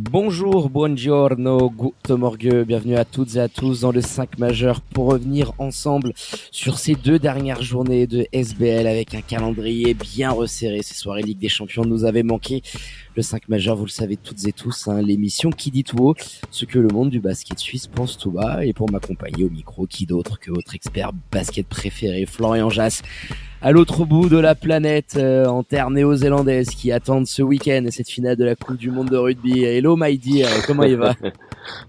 Bonjour, buongiorno, guten morgue, bienvenue à toutes et à tous dans le 5 majeur pour revenir ensemble sur ces deux dernières journées de SBL avec un calendrier bien resserré. Ces soirées Ligue des Champions nous avaient manqué. Le 5 majeur, vous le savez toutes et tous, hein, l'émission qui dit tout haut ce que le monde du basket suisse pense tout bas. Et pour m'accompagner au micro, qui d'autre que votre expert basket préféré, Florian Jass à l'autre bout de la planète, euh, en terre néo-zélandaise, qui attendent ce week-end cette finale de la Coupe du Monde de rugby. Hello my dear, comment il va?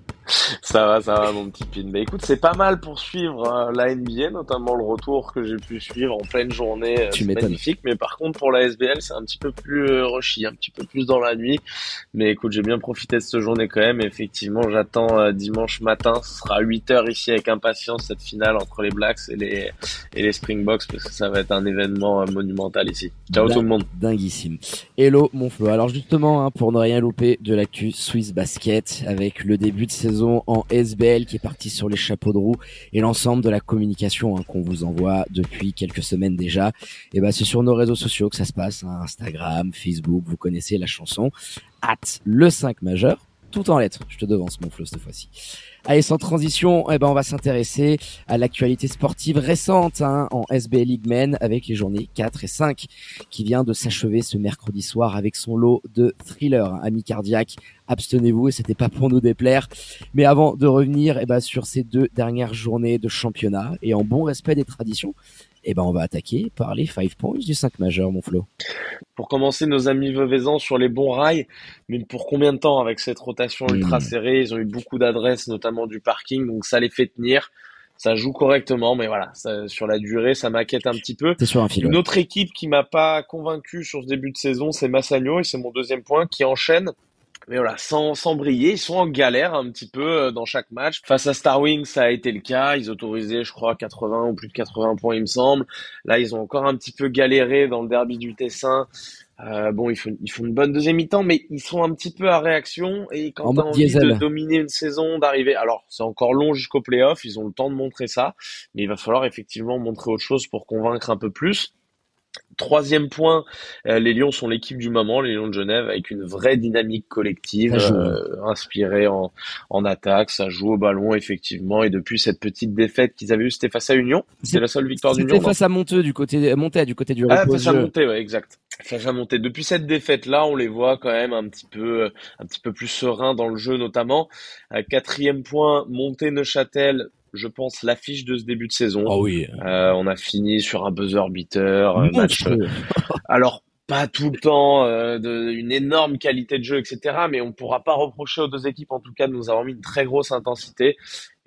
Ça va, ça va, mon petit pin. Mais écoute, c'est pas mal pour suivre euh, la NBA, notamment le retour que j'ai pu suivre en pleine journée. euh, Tu magnifique. Mais par contre, pour la SBL, c'est un petit peu plus euh, rushy, un petit peu plus dans la nuit. Mais écoute, j'ai bien profité de cette journée quand même. Effectivement, j'attends euh, dimanche matin. Ce sera à 8h ici avec impatience cette finale entre les Blacks et les, et les Springboks parce que ça va être un événement euh, monumental ici. Ciao Dingue- tout le monde. Dinguissime. Hello mon Flo. Alors justement, hein, pour ne rien louper de l'actu Swiss Basket, avec le début de saison en SBL qui est parti sur les chapeaux de roue et l'ensemble de la communication hein, qu'on vous envoie depuis quelques semaines déjà, et ben c'est sur nos réseaux sociaux que ça se passe, hein, Instagram, Facebook, vous connaissez la chanson, at le 5 majeur, tout en lettres. Je te devance mon Flo cette fois-ci. Allez, sans transition, eh ben, on va s'intéresser à l'actualité sportive récente hein, en SBL League Men avec les journées 4 et 5 qui vient de s'achever ce mercredi soir avec son lot de thrillers. hein. Amis cardiaques, abstenez-vous et c'était pas pour nous déplaire. Mais avant de revenir eh ben, sur ces deux dernières journées de championnat et en bon respect des traditions, eh ben, on va attaquer par les 5 points du 5 majeur, mon Flo. pour commencer nos amis Veuvezans sur les bons rails, mais pour combien de temps avec cette rotation ultra Mm. serrée? Ils ont eu beaucoup d'adresses, notamment du parking, donc ça les fait tenir. Ça joue correctement, mais voilà, ça- sur la durée, ça m'inquiète un petit peu. Sur un fil. Une ouais. autre équipe qui m'a pas convaincu sur ce début de saison, c'est Massagno, et c'est mon deuxième point, qui enchaîne. Mais voilà, sans, sans briller, ils sont en galère un petit peu euh, dans chaque match. Face à Star Wings, ça a été le cas. Ils autorisaient, je crois, 80 ou plus de 80 points, il me semble. Là, ils ont encore un petit peu galéré dans le derby du Tessin. Euh, bon, ils font, ils font une bonne deuxième mi-temps, mais ils sont un petit peu à réaction. Et quand t'as envie diesel. de dominer une saison, d'arriver, alors c'est encore long jusqu'au playoff, ils ont le temps de montrer ça, mais il va falloir effectivement montrer autre chose pour convaincre un peu plus. Troisième point, euh, les Lions sont l'équipe du moment, les Lions de Genève, avec une vraie dynamique collective, euh, inspirée en, en attaque, ça joue au ballon effectivement, et depuis cette petite défaite qu'ils avaient eue, c'était face à Union, c'est la seule victoire d'Union. C'était face à Monteux du côté, Monteux du côté du ah, face à monter, ouais, exact. Face à monter. Depuis cette défaite-là, on les voit quand même un petit peu, euh, un petit peu plus sereins dans le jeu, notamment. Euh, quatrième point, monter Neuchâtel. Je pense l'affiche de ce début de saison. Oh oui. Euh, on a fini sur un buzzer beater, euh, match. Monstrueux. Alors pas tout le temps euh, de, une énorme qualité de jeu, etc. Mais on pourra pas reprocher aux deux équipes, en tout cas, de nous avoir mis une très grosse intensité.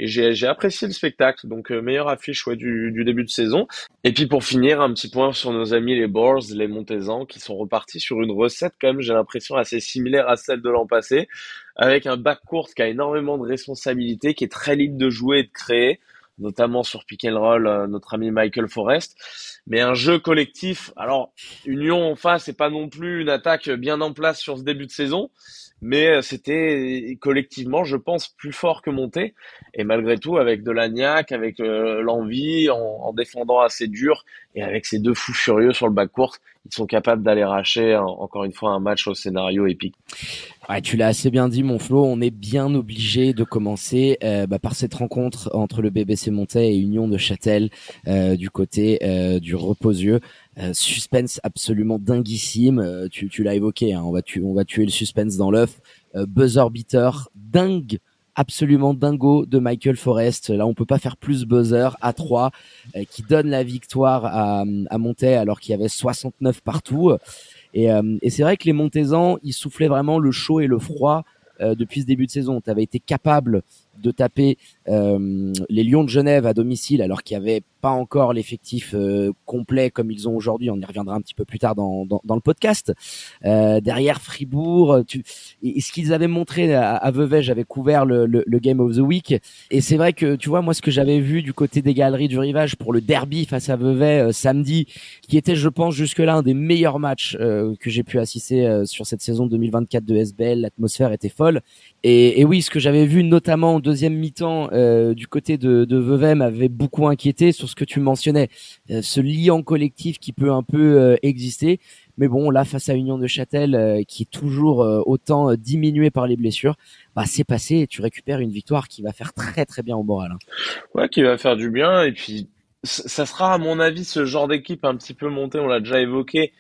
Et j'ai j'ai apprécié le spectacle. Donc euh, meilleure affiche ouais, du, du début de saison. Et puis pour finir, un petit point sur nos amis les Boars, les Montezans, qui sont repartis sur une recette quand même, j'ai l'impression assez similaire à celle de l'an passé, avec un backcourt qui a énormément de responsabilités, qui est très libre de jouer et de créer, notamment sur pick and roll, euh, notre ami Michael Forrest. Mais un jeu collectif, alors Union en face, c'est pas non plus une attaque bien en place sur ce début de saison, mais euh, c'était collectivement, je pense, plus fort que monté. Et malgré tout, avec de la niaque, avec euh, l'envie, en, en défendant assez dur, et avec ces deux fous furieux sur le backcourt, ils sont capables d'aller racher, en- encore une fois, un match au scénario épique. Ouais, tu l'as assez bien dit, mon Flo. On est bien obligé de commencer euh, bah, par cette rencontre entre le BBC Montais et Union de Châtel euh, du côté euh, du Reposieux. Euh, suspense absolument dinguissime. Euh, tu tu l'as évoqué. Hein, on va tuer, on va tuer le suspense dans l'œuf. Euh, buzzer beater, dingue, absolument dingo de Michael Forrest. Là, on peut pas faire plus buzzer à 3 euh, qui donne la victoire à, à Montais alors qu'il y avait 69 partout. Et, euh, et c'est vrai que les Montezans, ils soufflaient vraiment le chaud et le froid euh, depuis ce début de saison. Tu été capable de taper euh, les Lions de Genève à domicile alors qu'il y avait pas encore l'effectif complet comme ils ont aujourd'hui. On y reviendra un petit peu plus tard dans, dans, dans le podcast. derrière Fribourg, tu, et, ce qu'ils avaient montré à, à Vevey, j'avais couvert le, le, le, Game of the Week, et c'est vrai que tu vois moi ce que j'avais vu du côté des galeries du rivage pour le derby face à Vevey samedi, qui était je pense jusque-là un des meilleurs matchs que j'ai pu assister sur cette saison 2024 de SBL. L'atmosphère était folle. Et, et, oui, ce que j'avais vu notamment en deuxième mi-temps euh, du côté de, de Vevey m'avait beaucoup inquiété sur ce que tu mentionnais, euh, ce lien collectif qui peut un peu euh, exister. Mais bon, là, face à Union de Châtel, qui est toujours autant diminué par les blessures, bah c'est passé et tu récupères une victoire qui va faire très très bien au moral. Hein. Ouais, qui va faire du bien. Et puis, ça sera à mon avis ce genre d'équipe un petit peu monté, on l'a déjà évoqué,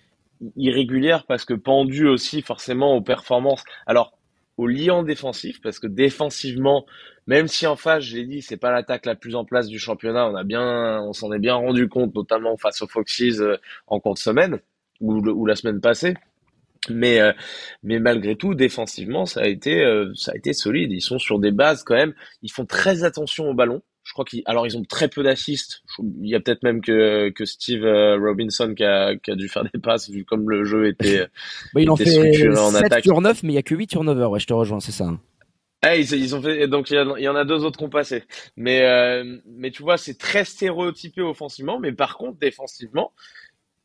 irrégulière parce que pendu aussi forcément aux performances. Alors, au liant défensif, parce que défensivement, même si en face, je l'ai dit, c'est pas l'attaque la plus en place du championnat, on a bien, on s'en est bien rendu compte, notamment face aux Foxes euh, en compte semaine ou, ou la semaine passée. Mais euh, mais malgré tout, défensivement, ça a été euh, ça a été solide. Ils sont sur des bases quand même. Ils font très attention au ballon je crois qu'ils alors ils ont très peu d'assists. Il y a peut-être même que que Steve euh, Robinson qui a, qui a dû faire des passes vu comme le jeu était. bah, il en fait 7 sur 9 mais il y a que 8 turnovers. Ouais, je te rejoins, c'est ça. Eh, ils, ils, ont fait donc il y, en a deux autres qui ont passé. Mais euh, mais tu vois, c'est très stéréotypé offensivement, mais par contre défensivement,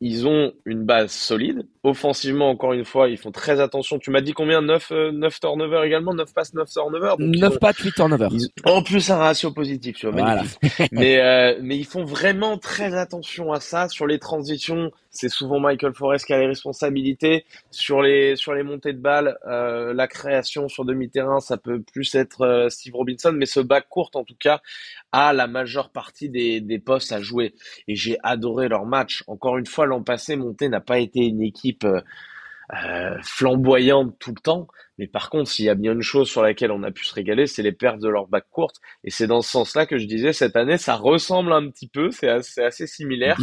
ils ont une base solide. Offensivement, encore une fois, ils font très attention. Tu m'as dit combien? 9, 9 euh, turnovers également? 9 passes, 9 turnovers? 9 pas 8 turnovers. en plus, un ratio positif, tu vois. Voilà. mais, euh, mais ils font vraiment très attention à ça. Sur les transitions, c'est souvent Michael Forrest qui a les responsabilités. Sur les, sur les montées de balles, euh, la création sur demi-terrain, ça peut plus être euh, Steve Robinson. Mais ce back court, en tout cas, a la majeure partie des, des postes à jouer. Et j'ai adoré leur match. Encore une fois, l'an passé, Monté n'a pas été une équipe euh, euh, flamboyante tout le temps. Mais par contre, s'il y a bien une chose sur laquelle on a pu se régaler, c'est les pertes de leur bac courte. Et c'est dans ce sens-là que je disais, cette année, ça ressemble un petit peu, c'est assez, assez, similaire.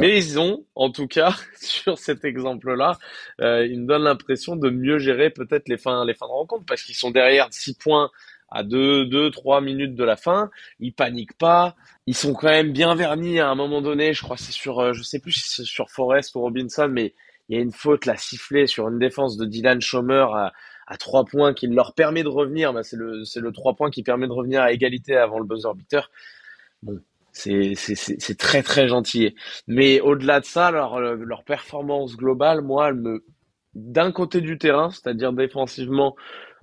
Mais ils ont, en tout cas, sur cet exemple-là, euh, ils me donnent l'impression de mieux gérer peut-être les fins, les fins de rencontre, parce qu'ils sont derrière 6 points à 2, 2, 3 minutes de la fin. Ils paniquent pas. Ils sont quand même bien vernis à un moment donné. Je crois c'est sur, euh, je sais plus si c'est sur Forrest ou Robinson, mais il y a une faute la sifflée sur une défense de Dylan Schomer à, à 3 points qui leur permet de revenir. Bah, c'est le, c'est le 3 points qui permet de revenir à égalité avant le buzzer beater. Bon. C'est, c'est, c'est très très gentil. Mais au-delà de ça, leur, leur performance globale, moi, elle me, d'un côté du terrain, c'est-à-dire défensivement,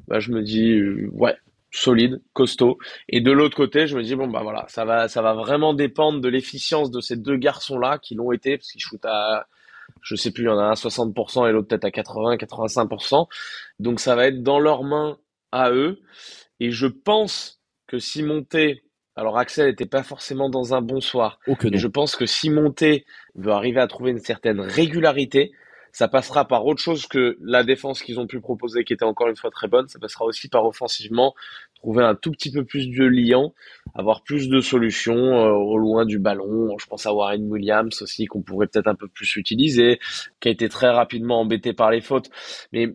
bah, je me dis, euh, ouais, solide, costaud. Et de l'autre côté, je me dis bon bah voilà, ça va, ça va vraiment dépendre de l'efficience de ces deux garçons-là qui l'ont été parce qu'ils shootent à, je sais plus, il y en a un à 60% et l'autre peut-être à 80, 85%. Donc ça va être dans leurs mains à eux. Et je pense que si Monté, alors Axel n'était pas forcément dans un bon soir, je pense que si Monté veut arriver à trouver une certaine régularité, ça passera par autre chose que la défense qu'ils ont pu proposer, qui était encore une fois très bonne. Ça passera aussi par offensivement, trouver un tout petit peu plus de liant, avoir plus de solutions euh, au loin du ballon. Je pense à Warren Williams aussi, qu'on pourrait peut-être un peu plus utiliser, qui a été très rapidement embêté par les fautes. Mais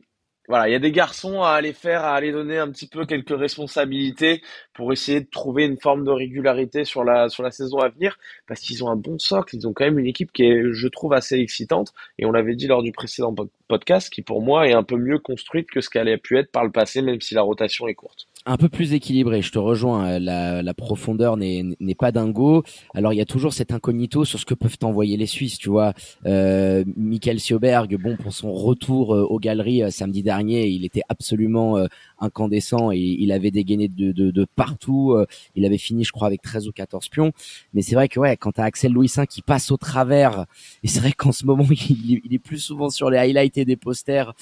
voilà, il y a des garçons à aller faire, à aller donner un petit peu quelques responsabilités pour essayer de trouver une forme de régularité sur la, sur la saison à venir, parce qu'ils ont un bon socle, ils ont quand même une équipe qui est, je trouve, assez excitante, et on l'avait dit lors du précédent podcast, qui pour moi est un peu mieux construite que ce qu'elle a pu être par le passé, même si la rotation est courte un peu plus équilibré. Je te rejoins. Euh, la, la profondeur n'est pas dingo. Alors il y a toujours cet incognito sur ce que peuvent envoyer les Suisses. Tu vois, euh, Michael Sioberg, bon pour son retour euh, aux galeries euh, samedi dernier, il était absolument incandescent et il avait dégainé de, de, de partout. il avait fini, je crois, avec 13 ou 14 pions. Mais c'est vrai que ouais, quand t'as Axel Louis V qui passe au travers, et c'est vrai qu'en ce moment il, il, est plus souvent sur les highlights et des posters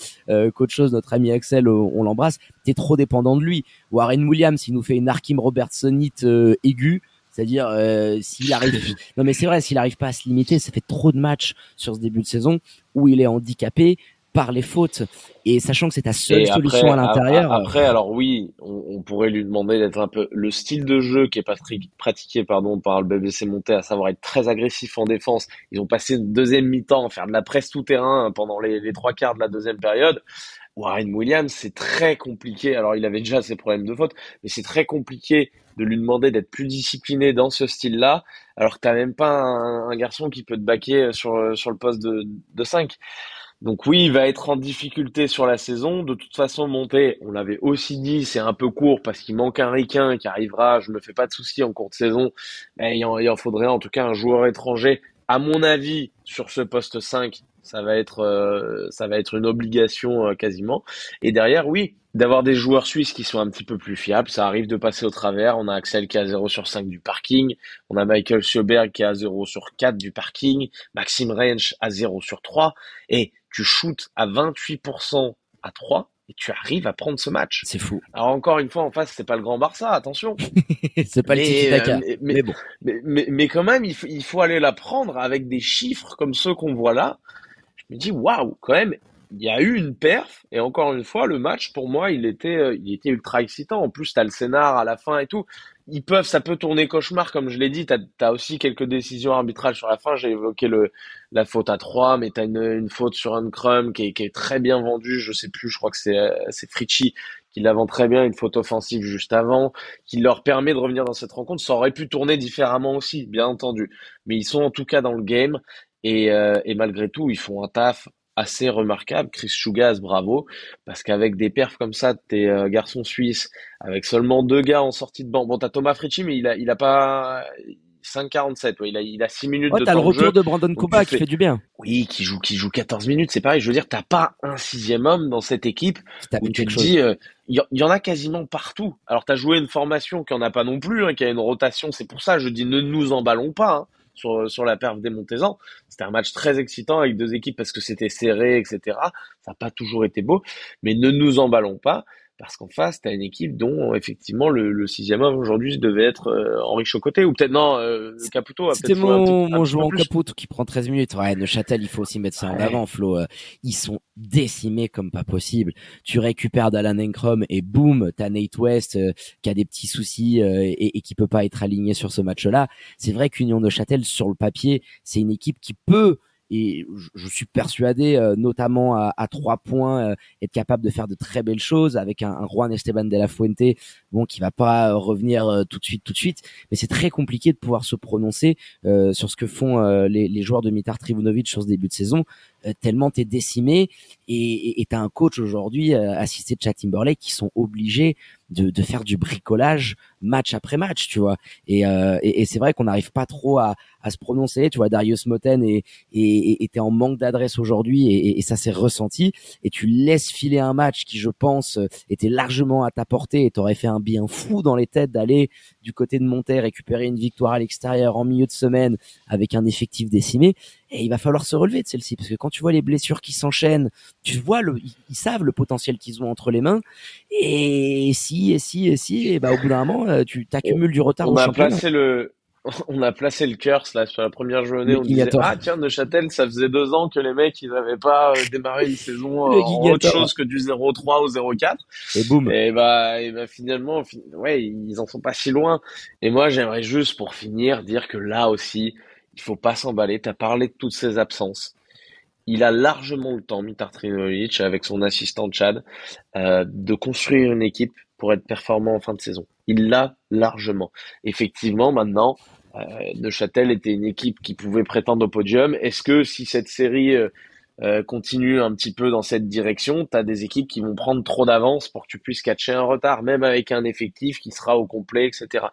qu'autre chose. Notre ami Axel, on, l'embrasse. T'es trop dépendant de lui. Warren Williams, il nous fait une Arkim Robertsonite euh, aiguë. C'est-à-dire euh, s'il arrive, non mais c'est vrai, s'il arrive pas à se limiter, ça fait trop de matchs sur ce début de saison où il est handicapé par les fautes et sachant que c'est ta seule solution à l'intérieur. Après, alors oui, on, pourrait lui demander d'être un peu le style de jeu qui est pratiqué pardon par le BBC Monté, à savoir être très agressif en défense. Ils ont passé une deuxième mi-temps faire de la presse tout terrain pendant les, les trois quarts de la deuxième période. Warren Williams, c'est très compliqué. Alors, il avait déjà ses problèmes de faute, mais c'est très compliqué de lui demander d'être plus discipliné dans ce style-là, alors que t'as même pas un, garçon qui peut te baquer sur, sur le poste de, de 5. Donc oui, il va être en difficulté sur la saison. De toute façon, monter, on l'avait aussi dit, c'est un peu court parce qu'il manque un ricain qui arrivera, je me fais pas de soucis en cours de saison. Mais il il en faudrait en tout cas un joueur étranger. À mon avis, sur ce poste 5, ça va être, euh, ça va être une obligation euh, quasiment. Et derrière, oui, d'avoir des joueurs suisses qui sont un petit peu plus fiables. Ça arrive de passer au travers. On a Axel qui est à 0 sur 5 du parking. On a Michael Sjöberg qui est à 0 sur 4 du parking. Maxime Rensch à 0 sur 3. Et tu shootes à 28% à 3 et tu arrives à prendre ce match. C'est fou. Alors encore une fois, en face, c'est pas le grand Barça, attention. c'est pas le tiki euh, mais, mais, bon. Mais, mais, quand même, il faut, il faut aller la prendre avec des chiffres comme ceux qu'on voit là me dis waouh, quand même, il y a eu une perf et encore une fois, le match pour moi, il était, euh, il était ultra excitant. En plus, t'as le scénar à la fin et tout. Ils peuvent, ça peut tourner cauchemar, comme je l'ai dit. T'as as aussi quelques décisions arbitrales sur la fin. J'ai évoqué le la faute à 3, mais t'as une, une faute sur un crumb qui est, qui est très bien vendue. Je sais plus, je crois que c'est euh, c'est Fritchie qui la vend très bien, une faute offensive juste avant, qui leur permet de revenir dans cette rencontre. Ça aurait pu tourner différemment aussi, bien entendu. Mais ils sont en tout cas dans le game et, euh, et, malgré tout, ils font un taf assez remarquable. Chris Chugaz, bravo, parce qu'avec des perfs comme ça, tes euh, garçons suisses, avec seulement deux gars en sortie de banc. Bon, t'as Thomas Fritchi, mais il a, il a pas 5,47. Ouais, il a, il a 6 minutes ouais, de t'as le retour de Brandon Kuba qui fait du bien. Oui, qui joue, qui joue 14 minutes. C'est pareil. Je veux dire, t'as pas un sixième homme dans cette équipe où tu te dis, euh, il y, en a quasiment partout. Alors, t'as joué une formation qui en a pas non plus, hein, qui a une rotation. C'est pour ça, je dis, ne nous emballons pas. Hein sur, sur la perf des Montezans. C'était un match très excitant avec deux équipes parce que c'était serré, etc. Ça n'a pas toujours été beau, mais ne nous emballons pas parce qu'en face, tu as une équipe dont effectivement le, le sixième homme aujourd'hui devait être euh, Henri Chocoté, ou peut-être non, euh, Caputo. C'était mon, mon joueur Caputo qui prend 13 minutes. Ouais, Neuchâtel, il faut aussi mettre ça en avant, Flo. Euh, ils sont décimés comme pas possible. Tu récupères Dalan Enkrom et boum, t'as Nate West euh, qui a des petits soucis et, et qui peut pas être aligné sur ce match-là. C'est vrai qu'Union Neuchâtel, sur le papier, c'est une équipe qui peut et je, suis persuadé, euh, notamment à, trois points, euh, être capable de faire de très belles choses avec un, Juan Esteban de la Fuente, bon, qui va pas revenir euh, tout de suite, tout de suite, mais c'est très compliqué de pouvoir se prononcer sur ce que font les, les, joueurs de Mitar Trivunovic sur ce début de saison, tellement t'es décimé et t'as un coach aujourd'hui assisté de Chad Timberlake qui sont obligés de, de, faire du bricolage match après match, tu vois. Et, euh, et, et c'est vrai qu'on n'arrive pas trop à, à, se prononcer. Tu vois, Darius Moten et et était en manque d'adresse aujourd'hui et, et, ça s'est ressenti. Et tu laisses filer un match qui, je pense, était largement à ta portée et t'aurais fait un bien fou dans les têtes d'aller du côté de Monterre récupérer une victoire à l'extérieur en milieu de semaine avec un effectif décimé. Et il va falloir se relever de celle-ci parce que quand tu vois les blessures qui s'enchaînent, tu vois le, ils savent le potentiel qu'ils ont entre les mains. Et si, et si, et si, et bah au bout d'un moment, euh, tu t'accumules du retard. On a placé le, on a placé le curse là sur la première journée. on disait ah tiens Neuchâtel, ça faisait deux ans que les mecs ils avaient pas euh, démarré une saison euh, en autre chose que du 0-3 ou 0-4. Et boum. Et bah, et bah finalement, ouais, ils en sont pas si loin. Et moi j'aimerais juste pour finir dire que là aussi il faut pas s'emballer. Tu as parlé de toutes ces absences. Il a largement le temps, Mitar Trinovic, avec son assistant Chad, euh, de construire une équipe pour être performant en fin de saison. Il l'a largement. Effectivement, maintenant, euh, Neuchâtel était une équipe qui pouvait prétendre au podium. Est-ce que si cette série euh, euh, continue un petit peu dans cette direction, tu as des équipes qui vont prendre trop d'avance pour que tu puisses catcher un retard, même avec un effectif qui sera au complet, etc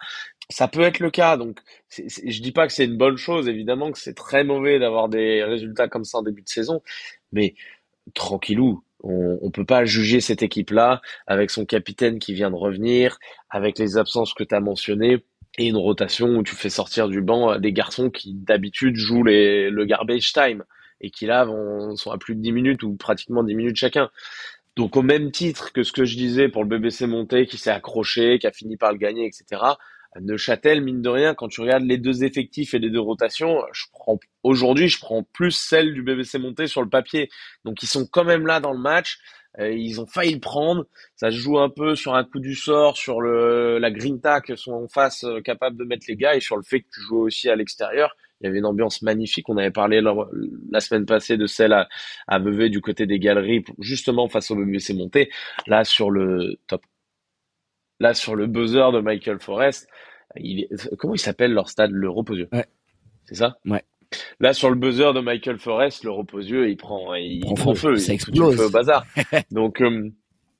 ça peut être le cas. Donc, je dis pas que c'est une bonne chose, évidemment que c'est très mauvais d'avoir des résultats comme ça en début de saison, mais tranquillou. On, on peut pas juger cette équipe-là avec son capitaine qui vient de revenir, avec les absences que tu as mentionnées et une rotation où tu fais sortir du banc des garçons qui d'habitude jouent les, le garbage time et qui là vont, sont à plus de 10 minutes ou pratiquement 10 minutes chacun. Donc au même titre que ce que je disais pour le BBC Monté qui s'est accroché, qui a fini par le gagner, etc. Neuchâtel, mine de rien, quand tu regardes les deux effectifs et les deux rotations, je prends aujourd'hui, je prends plus celle du BBC Monté sur le papier. Donc ils sont quand même là dans le match. Euh, ils ont failli le prendre. Ça se joue un peu sur un coup du sort, sur le la grinta que sont en face euh, capables de mettre les gars et sur le fait que tu joues aussi à l'extérieur. Il y avait une ambiance magnifique. On avait parlé la semaine passée de celle à, à Vevey du côté des galeries, justement face au BBC monté. Là, sur le top, là, sur le buzzer de Michael Forrest, il comment il s'appelle leur stade? Le Reposieux. Ouais. C'est ça? Ouais. Là, sur le buzzer de Michael Forrest, le Reposieux, il prend, il, prend feu. Ça explose. au bazar. Donc, euh,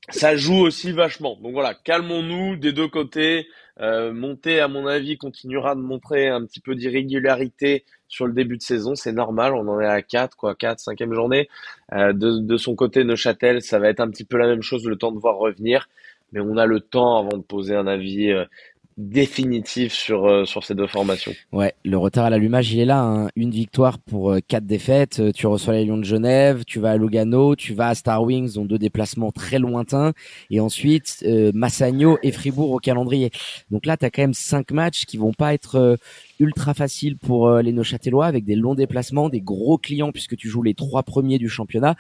ça joue aussi vachement. Donc voilà, calmons-nous des deux côtés. Euh, Monter, à mon avis, continuera de montrer un petit peu d'irrégularité sur le début de saison. C'est normal, on en est à 4, quoi, 4, 5 journée. Euh, de, de, son côté, Neuchâtel, ça va être un petit peu la même chose, le temps de voir revenir. Mais on a le temps avant de poser un avis euh, définitif sur euh, sur ces deux formations. Ouais, le retard à l'allumage, il est là. Hein. Une victoire pour euh, quatre défaites. Euh, tu reçois les Lions de Genève, tu vas à Lugano, tu vas à Star Wings, dont deux déplacements très lointains, et ensuite Massagno et Fribourg au calendrier. Donc là, tu as quand même cinq matchs qui vont pas être ultra facile pour euh, les Neuchâtelois avec des longs déplacements, des gros clients puisque tu joues les trois premiers du championnat.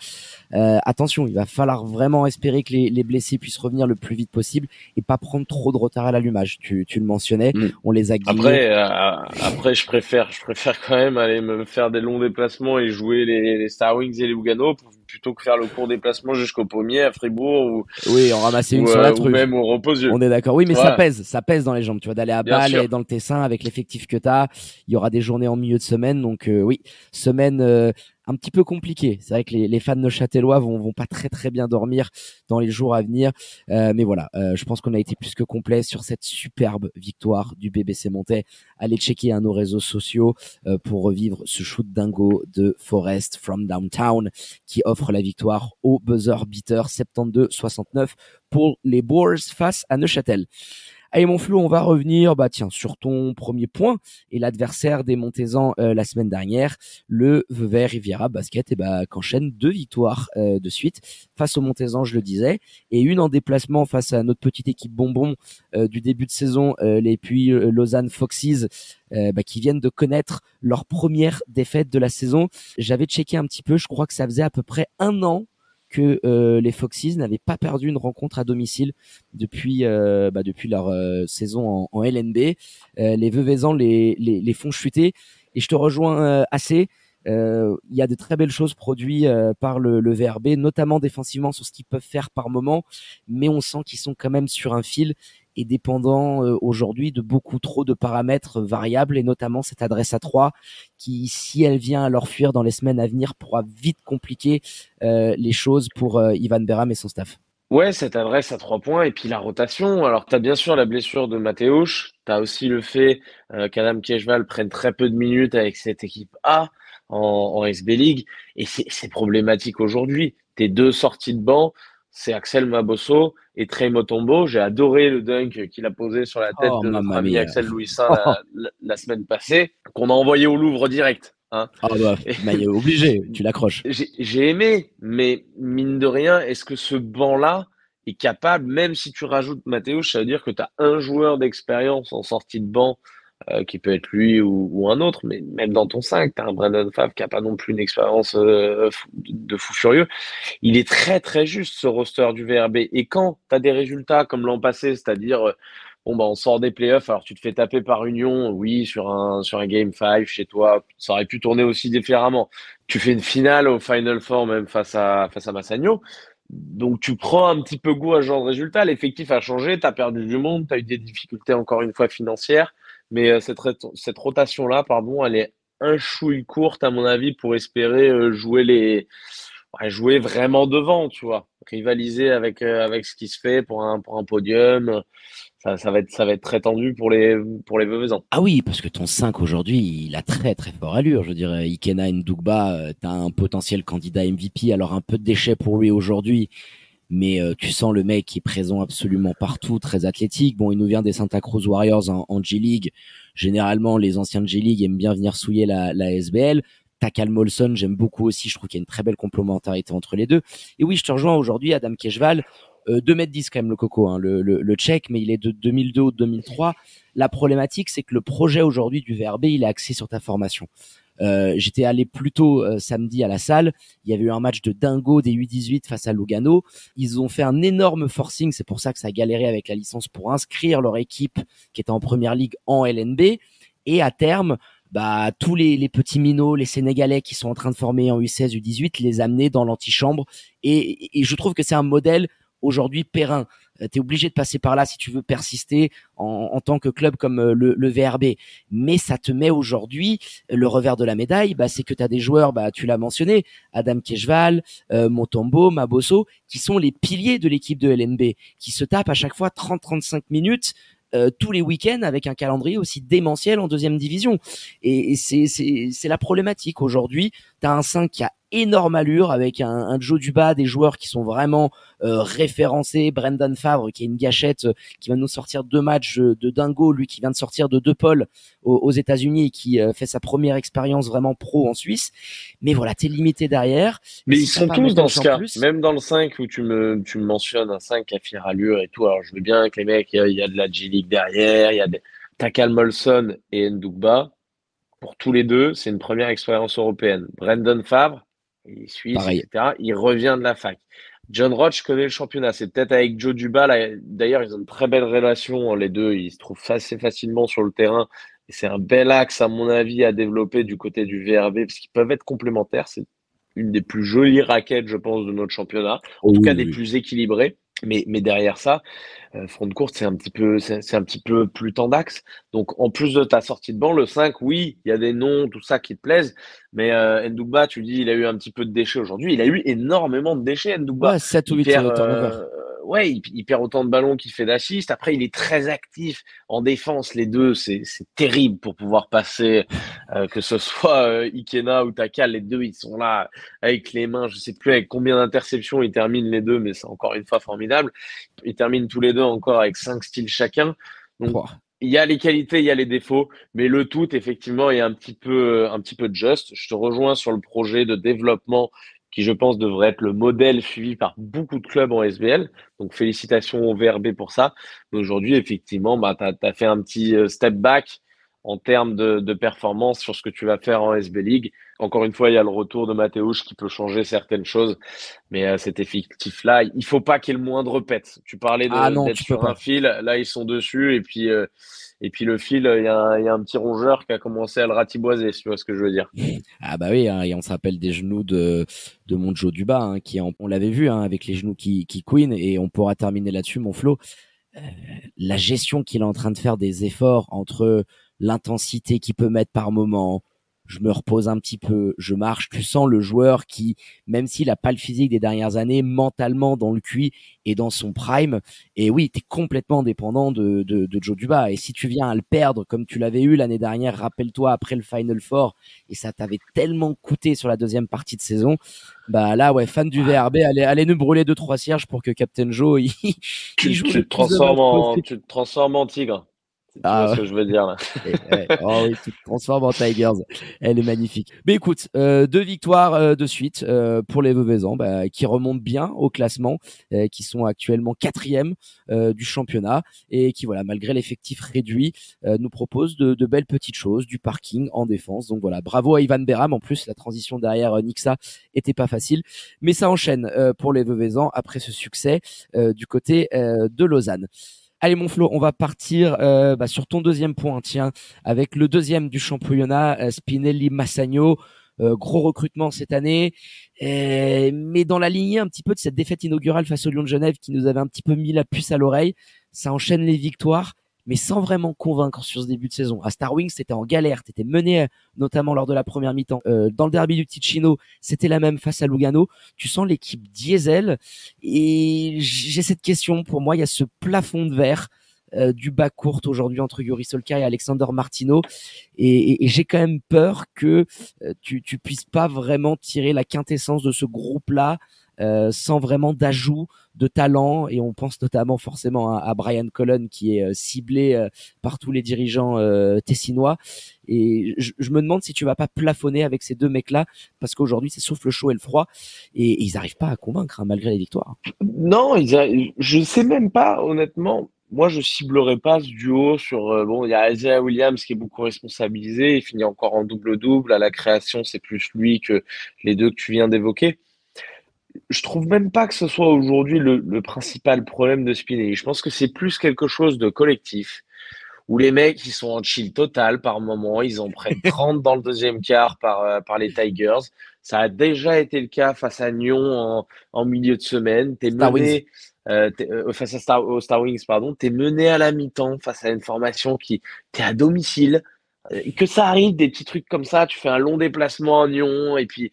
Euh, attention, il va falloir vraiment espérer que les, les, blessés puissent revenir le plus vite possible et pas prendre trop de retard à l'allumage. Tu, tu le mentionnais, mm. on les a guidés. Après, euh, après, je préfère, je préfère quand même aller me faire des longs déplacements et jouer les, les Star Wings et les Lugano plutôt que faire le court déplacement jusqu'au Pommier à Fribourg ou oui, on ramassait une sur la truffe. Ou même au Reposieux. On est d'accord. Oui, mais ça pèse, ça pèse dans les jambes. Tu vois, d'aller à Bâle et dans le Tessin avec l'effectif que t'as, il y aura des journées en milieu de semaine, donc euh, oui, semaine euh, un petit peu compliqué. C'est vrai que les, les fans de Châtellois vont, vont pas très très bien dormir dans les jours à venir. Euh, mais voilà, euh, je pense qu'on a été plus que complet sur cette superbe victoire du BBC Montais. Allez checker à nos réseaux sociaux euh, pour revivre ce shoot dingo de Forest from Downtown qui offre la victoire au buzzer beater 72-69 pour les Boars face à Neuchâtel. Allez mon flou, on va revenir bah tiens sur ton premier point et l'adversaire des Montezans euh, la semaine dernière, le Vevey Riviera Basket et bah qu'enchaîne deux victoires euh, de suite face aux Montezans, je le disais, et une en déplacement face à notre petite équipe bonbon euh, du début de saison, les puis Lausanne Foxes bah, qui viennent de connaître leur première défaite de la saison. J'avais checké un petit peu, je crois que ça faisait à peu près un an que euh, les Foxes n'avaient pas perdu une rencontre à domicile depuis euh, bah, depuis leur euh, saison en, en LNB. les Veuvezans les, les, les, font chuter et je te rejoins assez. Il y a de très belles choses produites par le, le VRB, notamment défensivement sur ce qu'ils peuvent faire par moment, mais on sent qu'ils sont quand même sur un fil est dépendant euh, aujourd'hui de beaucoup trop de paramètres variables et notamment cette adresse à 3 qui, si elle vient à leur fuir dans les semaines à venir, pourra vite compliquer euh, les choses pour euh, Ivan Beram et son staff. Ouais, cette adresse à trois points et puis la rotation. Alors, tu as bien sûr la blessure de Mathéouche, tu as aussi le fait qu'Adam Kejval prenne très peu de minutes avec cette équipe A en, en SB League et c'est problématique aujourd'hui. Tes deux sorties de banc, c'est Axel Mabosso et Trey Motombo. J'ai adoré le dunk qu'il a posé sur la tête oh, de notre ami Axel Louisin la, semaine passée, qu'on a envoyé au Louvre direct. Hein. Bah, obligé, tu l'accroches. J'ai aimé, mais mine de rien, est-ce que ce banc-là est capable, même si tu rajoutes Mathéo, ça veut dire que tu as un joueur d'expérience en sortie de banc euh, qui peut être lui ou, un autre, mais même dans ton 5, tu as un Brandon Favre qui a pas non plus une expérience euh, de fou furieux. Il est très très juste ce roster du VRB. Et quand tu as des résultats comme l'an passé, c'est-à-dire euh, bon bah on sort des playoffs, alors tu te fais taper par Union, oui, sur un sur un game 5 chez toi, ça aurait pu tourner aussi différemment. Tu fais une finale au Final Four même face à face à Massagno. Donc tu prends un petit peu goût à ce genre de résultat, l'effectif a changé, tu as perdu du monde, tu as eu des difficultés encore une fois financières. Mais euh, cette, rotation-là, pardon, elle est un chouille courte, à mon avis, pour espérer euh, jouer les jouer vraiment devant, tu vois, rivaliser avec euh, ce qui se fait pour un podium. Ça, ça va être ça va être très tendu pour les pour les. Ah oui, parce que ton 5 aujourd'hui, il a très très fort allure. Je dirais Ikena Ndugba, tu as un potentiel candidat MVP, alors un peu de déchets pour lui aujourd'hui mais euh, tu sens le mec qui est présent absolument partout, très athlétique. Bon, il nous vient des Santa Cruz Warriors en, G-League. Généralement, les anciens de G-League aiment bien venir souiller la, la SBL. Takal Molson, j'aime beaucoup aussi. Je trouve qu'il y a une très belle complémentarité entre les deux. Et oui, je te rejoins aujourd'hui, Adam Kejval. Euh, 2 mètres 10 quand même le coco, hein, le, le, le tchèque, mais il est de 2002 ou 2003. La problématique, c'est que le projet aujourd'hui du VRB, il est axé sur ta formation. Euh, j'étais allé plus tôt euh, samedi à la salle. Il y avait eu un match de dingo des U18 face à Lugano. Ils ont fait un énorme forcing. C'est pour ça que ça a galéré avec la licence pour inscrire leur équipe qui était en première ligue en LNB. Et à terme, bah tous les, petits minots, les Sénégalais qui sont en train de former en U16, U18, les amener dans l'antichambre. Et, et je trouve que c'est un modèle aujourd'hui périn. Euh, tu es obligé de passer par là si tu veux persister en, tant que club comme euh, le, VRB. Mais ça te met aujourd'hui le revers de la médaille, bah, c'est que tu as des joueurs, bah, tu l'as mentionné, Adam Kejval, euh, Montombo, Maboso, qui sont les piliers de l'équipe de LNB, qui se tapent à chaque fois 30-35 minutes euh, tous les week-ends avec un calendrier aussi démentiel en deuxième division. Et, c'est la problématique aujourd'hui. Tu as un 5 qui a énorme allure avec un, un Joe Duba, des joueurs qui sont vraiment euh, référencés. Brendan Favre qui est une gâchette, euh, qui va nous sortir deux matchs de dingo, lui qui vient de sortir de deux pôles aux, États-Unis et qui euh, fait sa première expérience vraiment pro en Suisse. Mais voilà, t'es limité derrière. Mais ils sont tous dans ce cas, même dans le 5 où tu me, tu me mentionnes un 5 à fière allure et tout. Alors je veux bien que les mecs, il y, a de la G-League derrière, il y a des... Takal Molson et Ndugba. Pour tous les deux, c'est une première expérience européenne. Brendan Favre, il est suisse, etc. Il revient de la fac. John Roach connaît le championnat. C'est peut-être avec Joe Duba. D'ailleurs, ils ont une très belle relation. Les deux, ils se trouvent assez facilement sur le terrain. Et c'est un bel axe, à mon avis, à développer du côté du VRB, parce qu'ils peuvent être complémentaires. C'est une des plus jolies raquettes, je pense, de notre championnat. En tout cas, des plus équilibrées. Mais, mais derrière ça, front de courte, c'est un petit peu, c'est un petit peu plus tendax. Donc, en plus de ta sortie de banc, le 5, oui, il y a des noms, tout ça qui te plaisent. Mais euh, Ndouba, tu dis, il a eu un petit peu de déchets aujourd'hui. Il a eu énormément de déchets, Ndouba. Ouais, 7 ou 8 euh, ouais, il, perd autant de ballons qu'il fait d'assists. Après, il est très actif en défense. Les deux, c'est terrible pour pouvoir passer, euh, que ce soit euh, Ikena ou Takal. Les deux, ils sont là avec les mains. Je sais plus avec combien d'interceptions ils terminent les deux, mais c'est encore une fois formidable. Ils terminent tous les deux encore avec cinq styles chacun. Donc, il y a les qualités, il y a les défauts, mais le tout, effectivement, est un petit peu, un petit peu juste. Je te rejoins sur le projet de développement qui je pense devrait être le modèle suivi par beaucoup de clubs en SBL. Donc félicitations au VRB pour ça. Mais aujourd'hui, effectivement, bah, tu as, fait un petit euh, step back en termes de, de, performance sur ce que tu vas faire en SB League. Encore une fois, il y a le retour de Mathéouche qui peut changer certaines choses, mais euh, cet effectif-là, il faut pas qu'il y ait le moindre pète. Tu parlais de ah d'être sur un fil, là ils sont dessus et puis euh, et puis le fil, il y, a un, petit rongeur qui a commencé à le ratiboiser, si tu vois ce que je veux dire. Ah bah oui, hein, et on s'appelle des genoux de de Monjo Duba, hein, qui on l'avait vu hein, avec les genoux qui qui queen, et on pourra terminer là-dessus, mon Flo. Euh, la gestion qu'il est en train de faire des efforts entre l'intensité qu'il peut mettre par moment, je me repose un petit peu, je marche. Tu sens le joueur qui, même s'il a pas le physique des dernières années, mentalement dans le cuit et dans son prime. Et oui, tu es complètement dépendant de, de, de, Joe Duba. Et si tu viens à le perdre comme tu l'avais eu l'année dernière, rappelle-toi après le Final Four, et ça t'avait tellement coûté sur la deuxième partie de saison, bah là, ouais, fan du VRB, allez, allez nous brûler deux trois cierges pour que Captain Joe, il, tu, joue tu, te transformes en, tu te transformes en tigre. Ah, ce que je veux dire là. oh oui, tu te transformes en Tigers. Elle est magnifique. Mais écoute, euh, deux victoires euh, de suite euh, pour les Veuvezans, bah, qui remontent bien au classement, euh, qui sont actuellement quatrième euh, du championnat et qui voilà, malgré l'effectif réduit, nous proposent de, de, belles petites choses, du parking en défense. Donc voilà, bravo à Ivan Beram. En plus, la transition derrière Nixa était pas facile, mais ça enchaîne pour les Veuvezans après ce succès du côté de Lausanne. Allez mon Flo, on va partir euh, bah, sur ton deuxième point, tiens, avec le deuxième du championnat, euh, Spinelli Massagno. Euh, gros recrutement cette année, mais dans la lignée un petit peu de cette défaite inaugurale face au Lyon de Genève qui nous avait un petit peu mis la puce à l'oreille, ça enchaîne les victoires mais sans vraiment convaincre sur ce début de saison. À Star Wings, c'était en galère, t'étais mené euh, notamment lors de la première mi-temps. Euh, dans le derby du Ticino, c'était la même face à Lugano. Tu sens l'équipe diesel et j'ai cette question pour moi, il y a ce plafond de verre euh, du bas court aujourd'hui entre Yuri Solka et Alexander Martino et, et, j'ai quand même peur que tu, tu puisses pas vraiment tirer la quintessence de ce groupe là euh, sans vraiment d'ajout de talent et on pense notamment forcément à, Brian Cullen qui est euh, ciblé euh, par tous les dirigeants tessinois et je, me demande si tu vas pas plafonner avec ces deux mecs là parce qu'aujourd'hui c'est sauf le chaud et le froid et, ils arrivent pas à convaincre hein, malgré les victoires. Non, ils je sais même pas honnêtement moi, je ciblerai pas ce duo sur. bon, il y a Isaiah Williams qui est beaucoup responsabilisé. Il finit encore en double-double. À la création, c'est plus lui que les deux que tu viens d'évoquer je trouve même pas que ce soit aujourd'hui le, principal problème de Spinelli. Je pense que c'est plus quelque chose de collectif où les mecs, ils sont en chill total par moment, ils en prennent 30 dans le deuxième quart par, euh, par les Tigers. Ça a déjà été le cas face à Nyon en, en milieu de semaine. T'es mené, euh, euh, face à Star, aux Star Wings, pardon, t'es mené à la mi-temps face à une formation qui, t'es à domicile. Que ça arrive, des petits trucs comme ça, tu fais un long déplacement à Nyon, et puis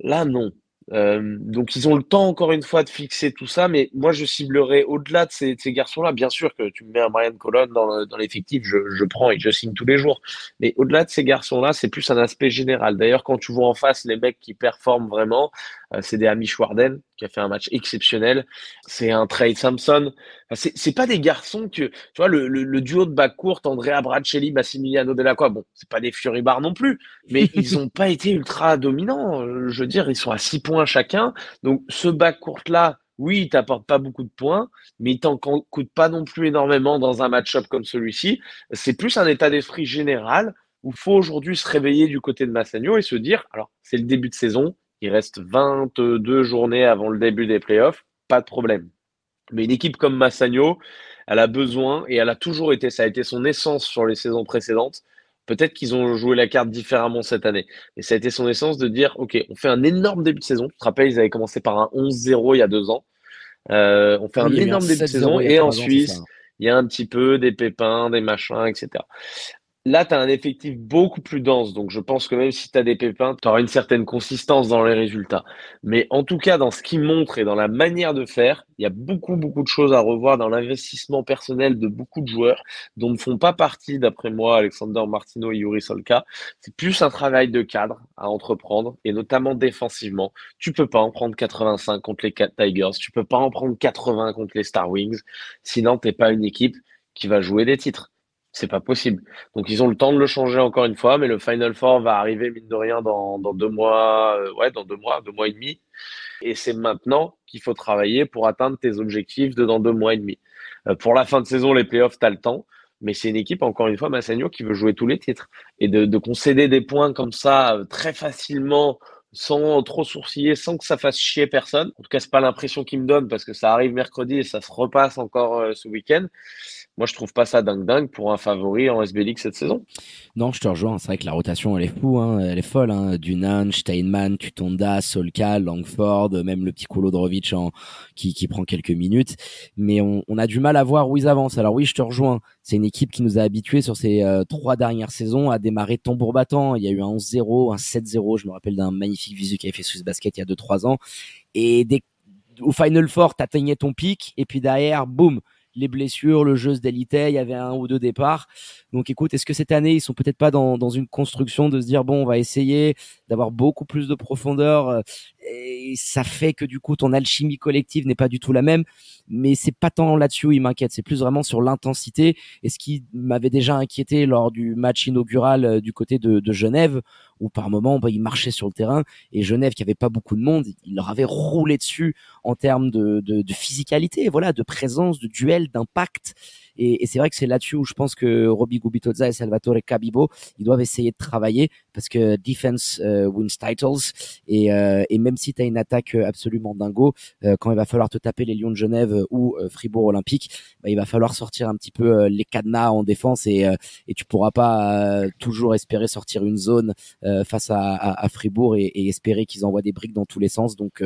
là, non. Euh, donc ils ont le temps encore une fois de fixer tout ça, mais moi je ciblerai au-delà de ces, garçons-là. Bien sûr que tu me mets un Brian Colon dans, l'effectif, je, prends et je signe tous les jours. Mais au-delà de ces garçons-là, c'est plus un aspect général. D'ailleurs, quand tu vois en face les mecs qui performent vraiment, euh, c'est des Amish Warden qui a fait un match exceptionnel. C'est un Trey Sampson. Enfin, c'est pas des garçons que tu vois le, le, le duo de court Andrea Bracelli, Massimiliano Delacroix. Bon, c'est pas des Fury Bar non plus, mais ils ont pas été ultra dominants. Je veux dire, ils sont à six points chacun. Donc ce court là, oui, il t'apporte pas beaucoup de points, mais il t'en coûte pas non plus énormément dans un match-up comme celui-ci. C'est plus un état d'esprit général où il faut aujourd'hui se réveiller du côté de Massagno et se dire, alors c'est le début de saison, il reste 22 journées avant le début des playoffs, pas de problème. Mais une équipe comme Massagno, elle a besoin, et elle a toujours été, ça a été son essence sur les saisons précédentes. Peut-être qu'ils ont joué la carte différemment cette année. Mais ça a été son essence de dire, OK, on fait un énorme début de saison. Tu te rappelles, ils avaient commencé par un 11-0 il y a deux ans. Euh, on fait un énorme début de saison. Et en Suisse, il y a un petit peu des pépins, des machins, etc. Là, tu as un effectif beaucoup plus dense, donc je pense que même si tu as des pépins, tu auras une certaine consistance dans les résultats. Mais en tout cas, dans ce qui montre et dans la manière de faire, il y a beaucoup, beaucoup de choses à revoir dans l'investissement personnel de beaucoup de joueurs dont ne font pas partie, d'après moi, Alexander Martino et Yuri Solka. C'est plus un travail de cadre à entreprendre, et notamment défensivement. Tu peux pas en prendre 85 contre les Tigers, tu peux pas en prendre 80 contre les Star Wings, sinon t'es pas une équipe qui va jouer des titres. C'est pas possible. Donc ils ont le temps de le changer encore une fois, mais le Final Four va arriver mine de rien dans, deux mois, euh, ouais, dans deux mois, deux mois et demi. Et c'est maintenant qu'il faut travailler pour atteindre tes objectifs de dans deux mois et demi. Euh, pour la fin de saison, les playoffs, t'as le temps, mais c'est une équipe encore une fois, Massagno, qui veut jouer tous les titres et de, de concéder des points comme ça euh, très facilement sans trop sourciller, sans que ça fasse chier personne. En tout cas, c'est pas l'impression qu'il me donne parce que ça arrive mercredi et ça se repasse encore ce week-end moi je trouve pas ça dingue dingue pour un favori en SB League cette saison. Non, je te rejoins. C'est vrai que la rotation elle est fou, hein. elle est folle. Hein. Dunan, Steinman, Tutonda, Solka, Langford, même le petit Kolodrovic en qui, qui prend quelques minutes. Mais on, on, a du mal à voir où ils avancent. Alors oui, je te rejoins. C'est une équipe qui nous a habitués sur ces euh, trois dernières saisons à démarrer tambour battant. Il y a eu un 11-0, un 7-0. Je me rappelle d'un magnifique visu qui avait fait Swiss Basket il y a 2-3 ans. Et dès au Final Four, t'atteignais ton pic, et puis derrière, boum, les blessures, le jeu se délitait, il y avait un ou deux départs. Donc écoute, est-ce que cette année, ils sont peut-être pas dans, dans une construction de se dire, bon, on va essayer d'avoir beaucoup plus de profondeur euh, et ça fait que du coup, ton alchimie collective n'est pas du tout la même. Mais c'est pas tant là-dessus où il m'inquiète, c'est plus vraiment sur l'intensité. Et ce qui m'avait déjà inquiété lors du match inaugural euh, du côté de, de Genève, où par moment, bah, il marchait sur le terrain et Genève, qui avait pas beaucoup de monde, il leur avait roulé dessus en termes de, de, de physicalité, voilà, de présence, de duel, d'impact. Et, et c'est vrai que c'est là-dessus où je pense que Roby Gubitoza et Salvatore Cabibo, ils doivent essayer de travailler parce que defense uh, wins titles et, euh, et même si tu as une attaque absolument dingo, euh, quand il va falloir te taper les Lions de Genève ou euh, Fribourg Olympique, bah, il va falloir sortir un petit peu les cadenas en défense et, et tu pourras pas toujours espérer sortir une zone face à, à, à Fribourg et, et espérer qu'ils envoient des briques dans tous les sens. Donc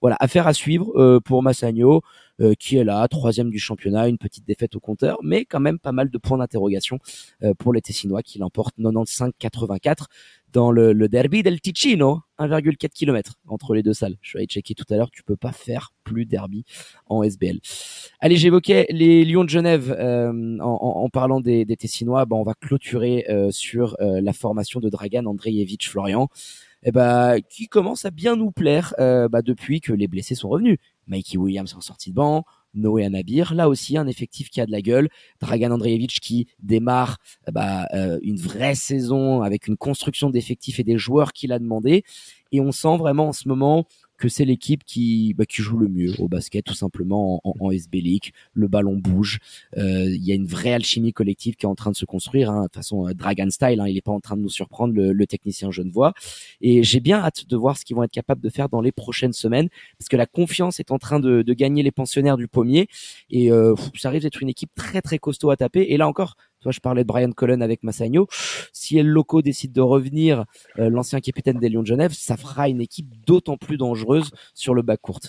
voilà, affaire à suivre pour Massagno. Euh, qui est là, troisième du championnat, une petite défaite au compteur, mais quand même pas mal de points d'interrogation euh, pour les Tessinois qui l'emportent 95-84 dans le, le, derby del Ticino, 1,4 km entre les deux salles. Je suis allé checker tout à l'heure, tu peux pas faire plus derby en SBL. Allez, j'évoquais les Lions de Genève euh, en, en, parlant des, des Tessinois. Bah, on va clôturer euh, sur euh, la formation de Dragan Andreevich Florian. Eh ben, qui commence à bien nous plaire bah, depuis que les blessés sont revenus. Mikey Williams en sortie de banc, Noé Anabir, là aussi un effectif qui a de la gueule, Dragan Andreevich qui démarre bah, euh, une vraie saison avec une construction d'effectifs et des joueurs qu'il a demandé, et on sent vraiment en ce moment que c'est l'équipe qui, bah, qui joue le mieux au basket, tout simplement en, en League. Le ballon bouge. Euh, il y a une vraie alchimie collective qui est en train de se construire. Hein. De façon, euh, Dragon Style, hein, il n'est pas en train de nous surprendre, le, le technicien genevois. Et j'ai bien hâte de voir ce qu'ils vont être capables de faire dans les prochaines semaines, parce que la confiance est en train de, de gagner les pensionnaires du pommier. Et euh, ça arrive d'être une équipe très très costaud à taper. Et là encore, Toi, je parlais de Brian Cullen avec Massagno. Si El Loco décide de revenir, l'ancien capitaine des Lions de Genève, ça fera une équipe d'autant plus dangereuse sur le bas court.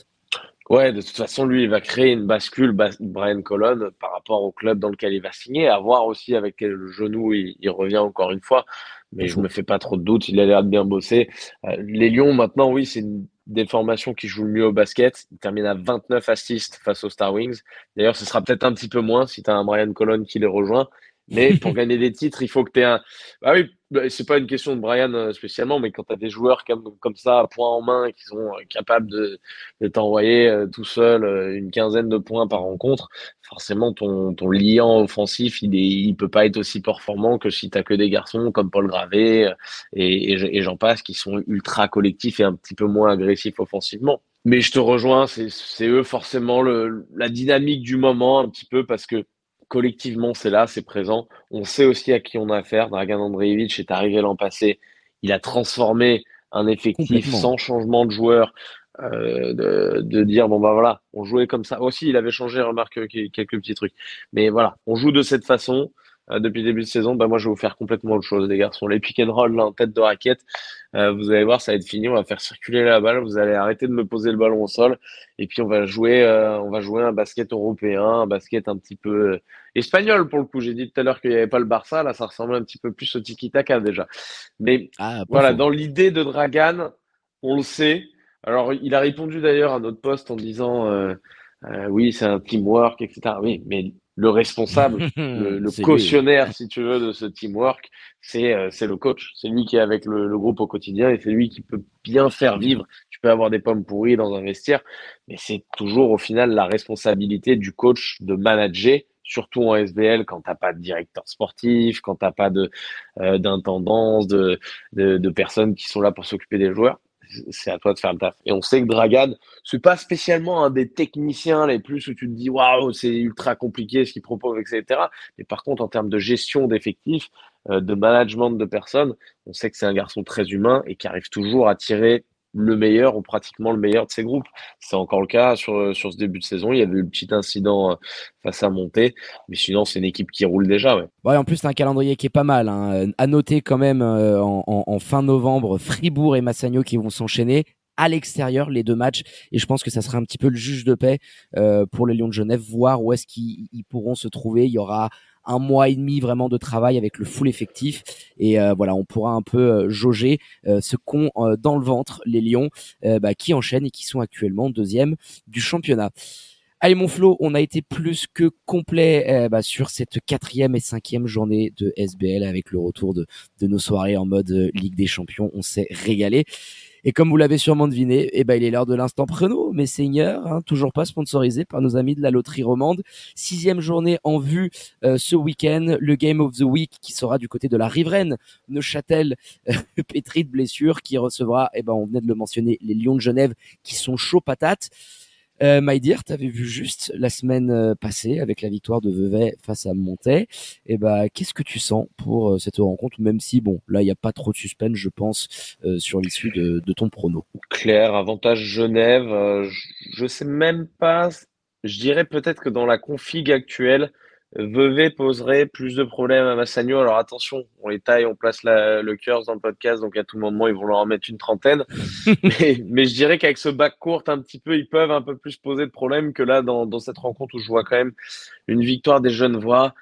Ouais, de toute façon, lui, il va créer une bascule, Brian Colon, par rapport au club dans lequel il va signer. À voir aussi avec quel genou il, revient encore une fois. Mais je me fais pas trop de doutes. Il a l'air de bien bosser. Euh, les Lions, maintenant, oui, c'est une des formations qui jouent le mieux au basket. Il termine à 29 assists face aux Star Wings. D'ailleurs, ce sera peut-être un petit peu moins si tu as un Brian Colon qui les rejoint. Mais pour gagner des titres, il faut que tu aies un. Ah oui, bah, c'est pas une question de Brian euh, spécialement, mais quand tu as des joueurs comme, comme ça, point en main, qui sont euh, capables de, de t'envoyer euh, tout seul une quinzaine de points par rencontre, forcément ton, ton liant offensif, il, est, il peut pas être aussi performant que si tu que des garçons comme Paul Gravé et, et, j'en passe, qui sont ultra collectifs et un petit peu moins agressifs offensivement. Mais je te rejoins, c'est eux forcément le, la dynamique du moment un petit peu parce que collectivement, c'est là, c'est présent. On sait aussi à qui on a affaire. Dragan Andreevich est arrivé l'an passé. Il a transformé un effectif sans changement de joueur. Euh, de, de, dire bon bah voilà on jouait comme ça aussi il avait changé remarque quelques petits trucs mais voilà on joue de cette façon euh, depuis le début de saison, bah moi je vais vous faire complètement autre chose, les garçons. Les pick and roll en tête de raquette, euh, vous allez voir, ça va être fini. On va faire circuler la balle. Vous allez arrêter de me poser le ballon au sol, et puis on va jouer, euh, on va jouer un basket européen, un basket un petit peu espagnol pour le coup. J'ai dit tout à l'heure qu'il n'y avait pas le Barça, là ça ressemble un petit peu plus au tiki taka déjà. Mais ah, voilà, dans l'idée de Dragan, on le sait. Alors il a répondu d'ailleurs à notre poste en disant. oui, c'est un teamwork, etc. Oui, mais le responsable, le, cautionnaire, si tu veux, de ce teamwork, c'est euh, c'est le coach. C'est lui qui est avec le, le, groupe au quotidien et c'est lui qui peut bien faire vivre. Tu peux avoir des pommes pourries dans un vestiaire, mais c'est toujours au final la responsabilité du coach de manager, surtout en SBL quand t'as pas de directeur sportif, quand t'as pas de euh, d'intendance, de, de, de personnes qui sont là pour s'occuper des joueurs c'est à toi de faire le taf. Et on sait que Dragan, c'est pas spécialement un des techniciens les plus où tu te dis waouh, c'est ultra compliqué ce qu'il propose, etc. Mais par contre, en termes de gestion d'effectifs, euh, de management de personnes, on sait que c'est un garçon très humain et qui arrive toujours à tirer le meilleur ou pratiquement le meilleur de ses groupes. C'est encore le cas sur, sur ce début de saison. Il y avait eu le petit incident euh, face à Monté, mais sinon c'est une équipe qui roule déjà. Ouais. ouais en plus c'est un calendrier qui est pas mal. Hein. À noter quand même euh, en, fin novembre, Fribourg et Massagno qui vont s'enchaîner à l'extérieur les deux matchs et je pense que ça sera un petit peu le juge de paix euh, pour les Lions de Genève voir où est-ce qu'ils pourront se trouver il y aura un mois et demi vraiment de travail avec le full effectif et euh, voilà on pourra un peu euh, jauger euh, ce qu'ont dans le ventre les Lions bah, qui enchaînent et qui sont actuellement deuxième du championnat. Allez mon Flo, on a été plus que complet bah, sur cette quatrième et cinquième journée de SBL avec le retour de, de nos soirées en mode Ligue des Champions. On s'est régalé. Et comme vous l'avez sûrement deviné, eh ben, il est l'heure de l'instant Preneau, mes seigneurs, hein, toujours pas sponsorisé par nos amis de la loterie romande. Sixième journée en vue euh, ce week-end, le Game of the Week qui sera du côté de la riveraine Neuchâtel, euh, pétri de blessures, qui recevra, eh ben, on venait de le mentionner, les Lions de Genève qui sont chauds patates. Euh, My Dear, t'avais vu juste la semaine euh, passée avec la victoire de Vevey face à Montais. Et eh ben, qu'est-ce que tu sens pour euh, cette rencontre, même si bon, là il n'y a pas trop de suspense, je pense, euh, sur l'issue de, de, ton prono? Claire, avantage Genève. je, je sais même pas. Je dirais peut-être que dans la config actuelle, Vevey poserait plus de problèmes à Massagno. Alors attention, on les taille, on place le curse dans le podcast, donc à tout moment, ils vont leur en mettre une trentaine. mais, je dirais qu'avec ce bac court, un petit peu, ils peuvent un peu plus poser de problèmes que là, dans, cette rencontre où je vois quand même une victoire des jeunes voix.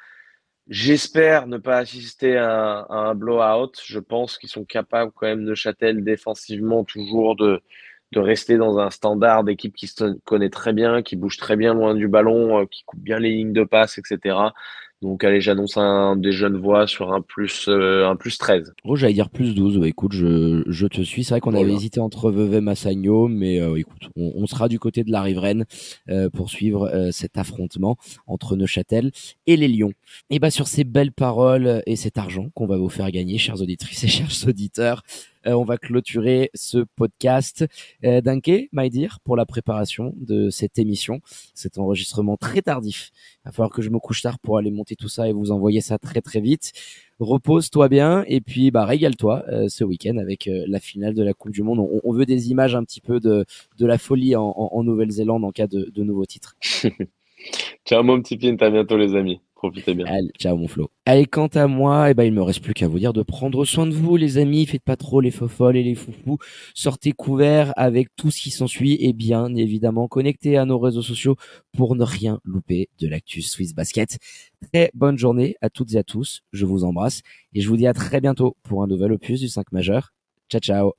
J'espère ne pas assister à, à un blowout. Je pense qu'ils sont capables quand même de Châtel défensivement toujours de, de rester dans un standard d'équipe qui se connaît très bien, qui bouge très bien loin du ballon, euh, qui coupe bien les lignes de passe, etc. Donc allez, j'annonce un des jeunes voix sur un plus euh, un plus 13. Oh, j'allais dire plus 12. écoute, je, je te suis. C'est vrai qu'on avait hésité entre Vevey Massagno, mais euh, écoute, on, on, sera du côté de la riveraine euh, pour suivre cet affrontement entre Neuchâtel et les Lions. Et bah sur ces belles paroles et cet argent qu'on va vous faire gagner, chers auditrices et chers auditeurs, on va clôturer ce podcast. Euh, Danke, my dear, pour la préparation de cette émission. Cet enregistrement très tardif. Il va falloir que je me couche tard pour aller monter tout ça et vous envoyer ça très très vite. Repose-toi bien et puis bah régale-toi euh, ce week-end avec la finale de la Coupe du Monde. On, veut des images un petit peu de, de la folie en, Nouvelle-Zélande en cas de, de nouveaux titres. Ciao mon petit pin, à bientôt les amis. Allez, ciao mon Flo. Allez, quant à moi, eh ben, il me reste plus qu'à vous dire de prendre soin de vous, les amis. Faites pas trop les fofolles et les foufous. Sortez couverts avec tout ce qui s'ensuit et bien évidemment connectez à nos réseaux sociaux pour ne rien louper de l'actu Swiss Basket. Très bonne journée à toutes et à tous. Je vous embrasse et je vous dis à très bientôt pour un nouvel opus du 5 majeur. Ciao, ciao.